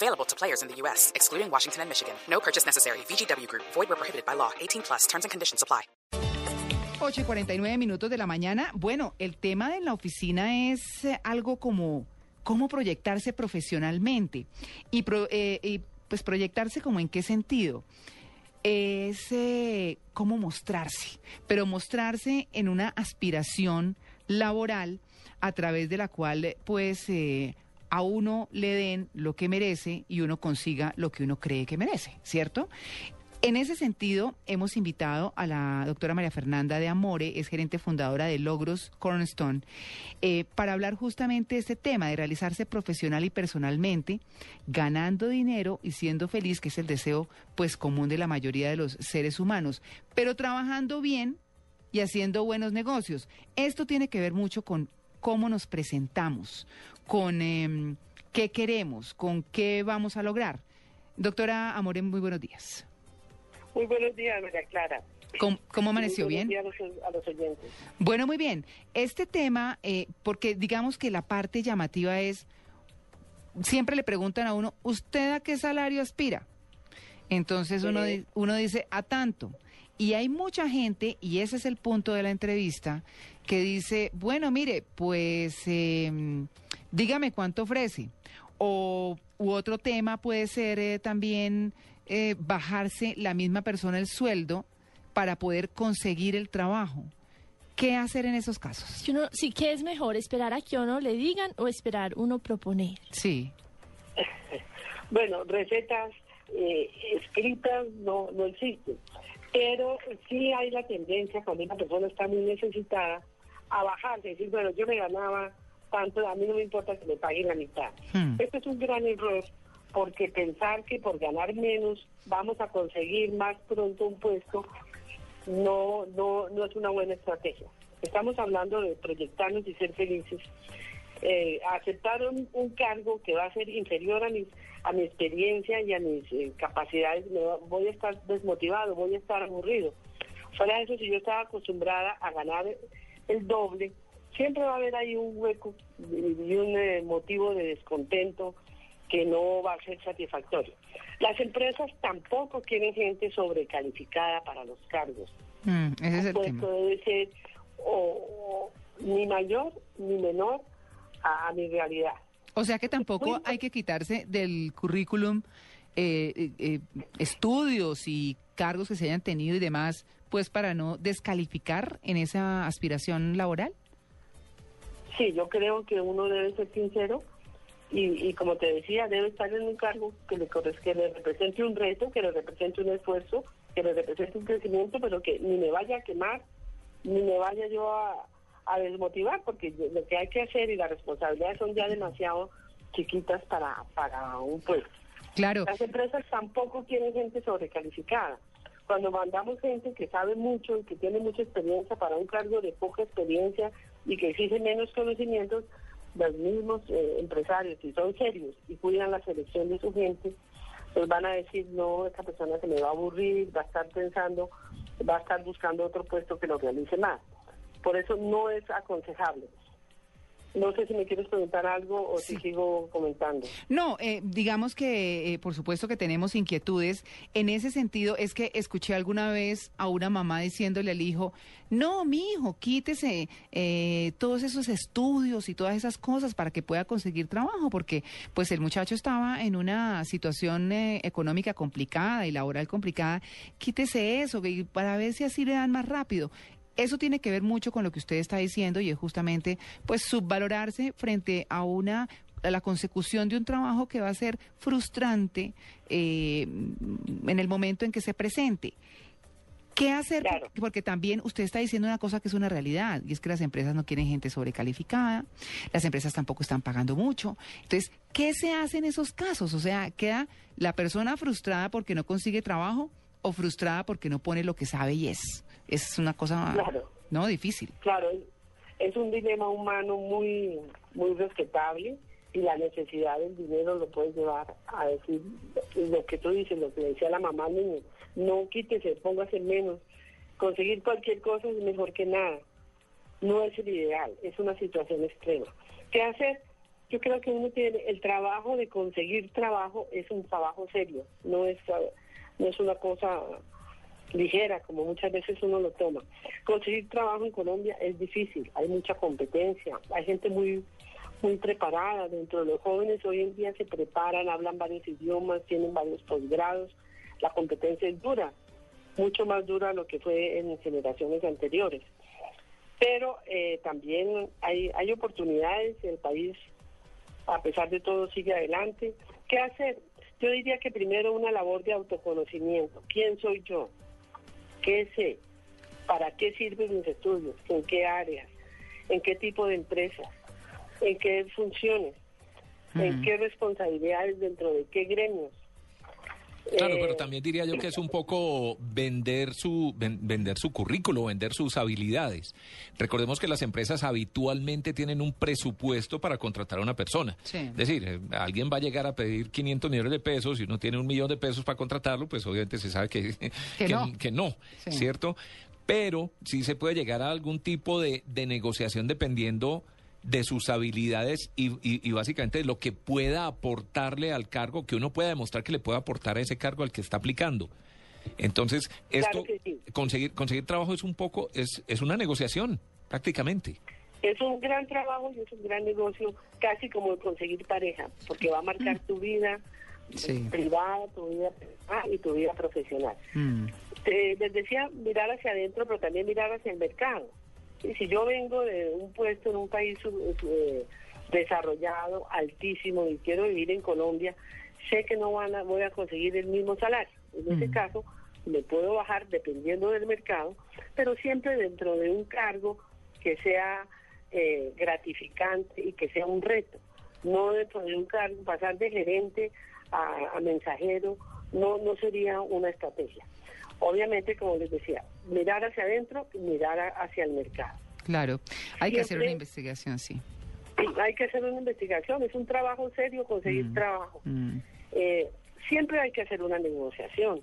Available to players in the U.S., excluding Washington and Michigan. No purchase necessary. VGW Group. Void where prohibited by law. 18 plus. Terms and conditions apply. 8 y 49 minutos de la mañana. Bueno, el tema de la oficina es eh, algo como cómo proyectarse profesionalmente. Y, pro- eh, y, pues proyectarse como en qué sentido. Es eh, cómo mostrarse, pero mostrarse en una aspiración laboral a través de la cual pues eh, a uno le den lo que merece y uno consiga lo que uno cree que merece, ¿cierto? En ese sentido, hemos invitado a la doctora María Fernanda de Amore, es gerente fundadora de Logros Cornerstone, eh, para hablar justamente de este tema de realizarse profesional y personalmente, ganando dinero y siendo feliz, que es el deseo pues común de la mayoría de los seres humanos, pero trabajando bien y haciendo buenos negocios. Esto tiene que ver mucho con cómo nos presentamos, con em, qué queremos, con qué vamos a lograr. Doctora Amore, muy buenos días. Muy buenos días, María Clara. ¿Cómo, cómo amaneció? Muy ¿Bien? buenos días a los, a los oyentes. Bueno, muy bien. Este tema, eh, porque digamos que la parte llamativa es, siempre le preguntan a uno, ¿usted a qué salario aspira? Entonces uno, uno dice, a tanto. Y hay mucha gente, y ese es el punto de la entrevista, que dice, bueno, mire, pues eh, dígame cuánto ofrece. O u otro tema puede ser eh, también eh, bajarse la misma persona el sueldo para poder conseguir el trabajo. ¿Qué hacer en esos casos? Si uno, sí, ¿qué es mejor? ¿Esperar a que uno le digan o esperar uno proponer? Sí. Bueno, recetas eh, escritas no, no existen, pero sí hay la tendencia cuando una persona está muy necesitada a bajarse, decir, bueno, yo me ganaba tanto, a mí no me importa que me paguen la mitad. Hmm. Este es un gran error porque pensar que por ganar menos vamos a conseguir más pronto un puesto no, no, no es una buena estrategia. Estamos hablando de proyectarnos y ser felices. Eh, aceptar un, un cargo que va a ser inferior a, mis, a mi experiencia y a mis eh, capacidades, me va- voy a estar desmotivado, voy a estar aburrido. Fuera de eso, si yo estaba acostumbrada a ganar el doble, siempre va a haber ahí un hueco y un eh, motivo de descontento que no va a ser satisfactorio. Las empresas tampoco quieren gente sobrecalificada para los cargos. Mm, ese es el puesto tema. debe ser o, o ni mayor ni menor a, a mi realidad. O sea que tampoco hay que quitarse del currículum eh, eh, eh, estudios y cargos que se hayan tenido y demás, pues para no descalificar en esa aspiración laboral. Sí, yo creo que uno debe ser sincero y, y como te decía, debe estar en un cargo que le, que le represente un reto, que le represente un esfuerzo, que le represente un crecimiento, pero que ni me vaya a quemar, ni me vaya yo a, a desmotivar, porque lo que hay que hacer y las responsabilidades son ya demasiado chiquitas para, para un puesto. Claro, Las empresas tampoco quieren gente sobrecalificada. Cuando mandamos gente que sabe mucho y que tiene mucha experiencia para un cargo de poca experiencia y que exige menos conocimientos, los mismos eh, empresarios, si son serios y cuidan la selección de su gente, pues van a decir, no, esta persona se me va a aburrir, va a estar pensando, va a estar buscando otro puesto que lo realice más. Por eso no es aconsejable. No sé si me quieres preguntar algo o si sigo comentando. No, eh, digamos que eh, por supuesto que tenemos inquietudes. En ese sentido es que escuché alguna vez a una mamá diciéndole al hijo, no, mi hijo, quítese eh, todos esos estudios y todas esas cosas para que pueda conseguir trabajo, porque pues el muchacho estaba en una situación eh, económica complicada y laboral complicada. Quítese eso para ver si así le dan más rápido. Eso tiene que ver mucho con lo que usted está diciendo y es justamente pues subvalorarse frente a una a la consecución de un trabajo que va a ser frustrante eh, en el momento en que se presente. ¿Qué hacer? Claro. Porque, porque también usted está diciendo una cosa que es una realidad, y es que las empresas no quieren gente sobrecalificada, las empresas tampoco están pagando mucho. Entonces, ¿qué se hace en esos casos? O sea, queda la persona frustrada porque no consigue trabajo o frustrada porque no pone lo que sabe y es. Es una cosa, Claro. no, difícil. Claro, es- un dilema humano muy, muy respetable y la necesidad del dinero lo puede llevar a decir lo que tú dices, lo que decía la mamá al niño, no quítese, póngase menos, conseguir cualquier cosa es mejor que nada, no es el ideal, es una situación extrema. ¿Qué hacer? Yo creo que uno tiene el trabajo de conseguir trabajo es un trabajo serio, no es no es una cosa ligera, como muchas veces uno lo toma. Conseguir trabajo en Colombia es difícil, hay mucha competencia, hay gente muy muy preparada dentro de los jóvenes hoy en día se preparan, hablan varios idiomas, tienen varios posgrados, la competencia es dura, mucho más dura de lo que fue en generaciones anteriores. Pero eh, también hay, hay oportunidades, el país a pesar de todo sigue adelante. ¿Qué hacer? Yo diría que primero una labor de autoconocimiento. ¿Quién soy yo? ¿Qué sé? ¿Para qué sirven mis estudios? ¿En qué áreas? ¿En qué tipo de empresas? ¿En qué funciones? ¿En qué responsabilidades dentro de qué gremios? Claro, Eh, pero también diría yo que es un poco vender su ven- vender su currículo, vender sus habilidades. Recordemos que las empresas habitualmente tienen un presupuesto para contratar a una persona. Sí. Es decir, eh, alguien va a llegar a pedir 500 millones de pesos y uno tiene un millón de pesos para contratarlo, pues obviamente se sabe que, que, no. que no, Sí. ¿cierto? Pero sí se puede llegar a algún tipo de, de negociación dependiendo de sus habilidades y, y- y básicamente de lo que pueda aportarle al cargo, que uno pueda demostrar que le puede aportar a ese cargo al que está aplicando. Entonces, esto, Claro que sí. conseguir, conseguir trabajo es un poco, es, es una negociación, prácticamente. Es un gran trabajo y es un gran negocio, casi como el conseguir pareja, porque va a marcar tu vida Sí. privada, tu vida personal y tu vida profesional. Mm. Eh, les decía mirar hacia adentro, pero también mirar hacia el mercado. Y si yo vengo de un puesto en un país eh, desarrollado, altísimo, y quiero vivir en Colombia, sé que no van a, voy a conseguir el mismo salario. En ese Mm. caso, me puedo bajar dependiendo del mercado, pero siempre dentro de un cargo que sea eh, gratificante y que sea un reto. No dentro de un cargo, pasar de gerente a, a mensajero, no, no sería una estrategia. Obviamente, como les decía, mirar hacia adentro y mirar hacia el mercado. Claro, hay que hacer una investigación, sí. Sí, hay que hacer una investigación, es un trabajo serio conseguir Mm. trabajo. Mm. Eh, siempre hay que hacer una negociación.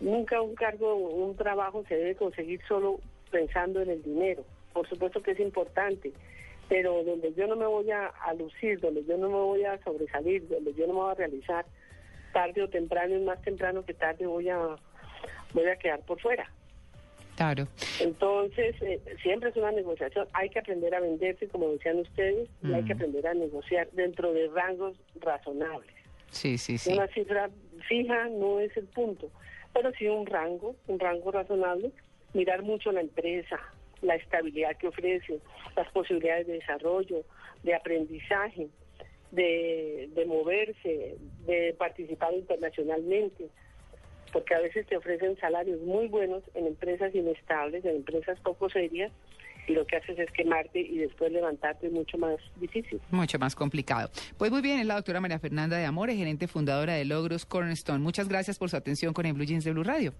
Nunca un cargo, un trabajo se debe conseguir solo pensando en el dinero. Por supuesto que es importante, pero donde yo no me voy a, a lucir, donde yo no me voy a sobresalir, donde yo no me voy a realizar, tarde o temprano, y más temprano que tarde voy a, voy a quedar por fuera. Claro. Entonces, eh, siempre es una negociación. Hay que aprender a venderse, como decían ustedes, y hay que Mm. aprender a negociar dentro de rangos razonables. Sí, sí, sí. Una cifra fija no es el punto, pero sí un rango, un rango razonable, mirar mucho la empresa, la estabilidad que ofrece, las posibilidades de desarrollo, de aprendizaje, de, de moverse, de participar internacionalmente, porque a veces te ofrecen salarios muy buenos en empresas inestables, en empresas poco serias, y lo que haces es quemarte y después levantarte es mucho más difícil. Mucho más complicado. Pues muy bien, es la doctora María Fernanda de Amores, gerente fundadora de Logros Cornerstone. Muchas gracias por su atención con el Blue Jeans de Blue Radio.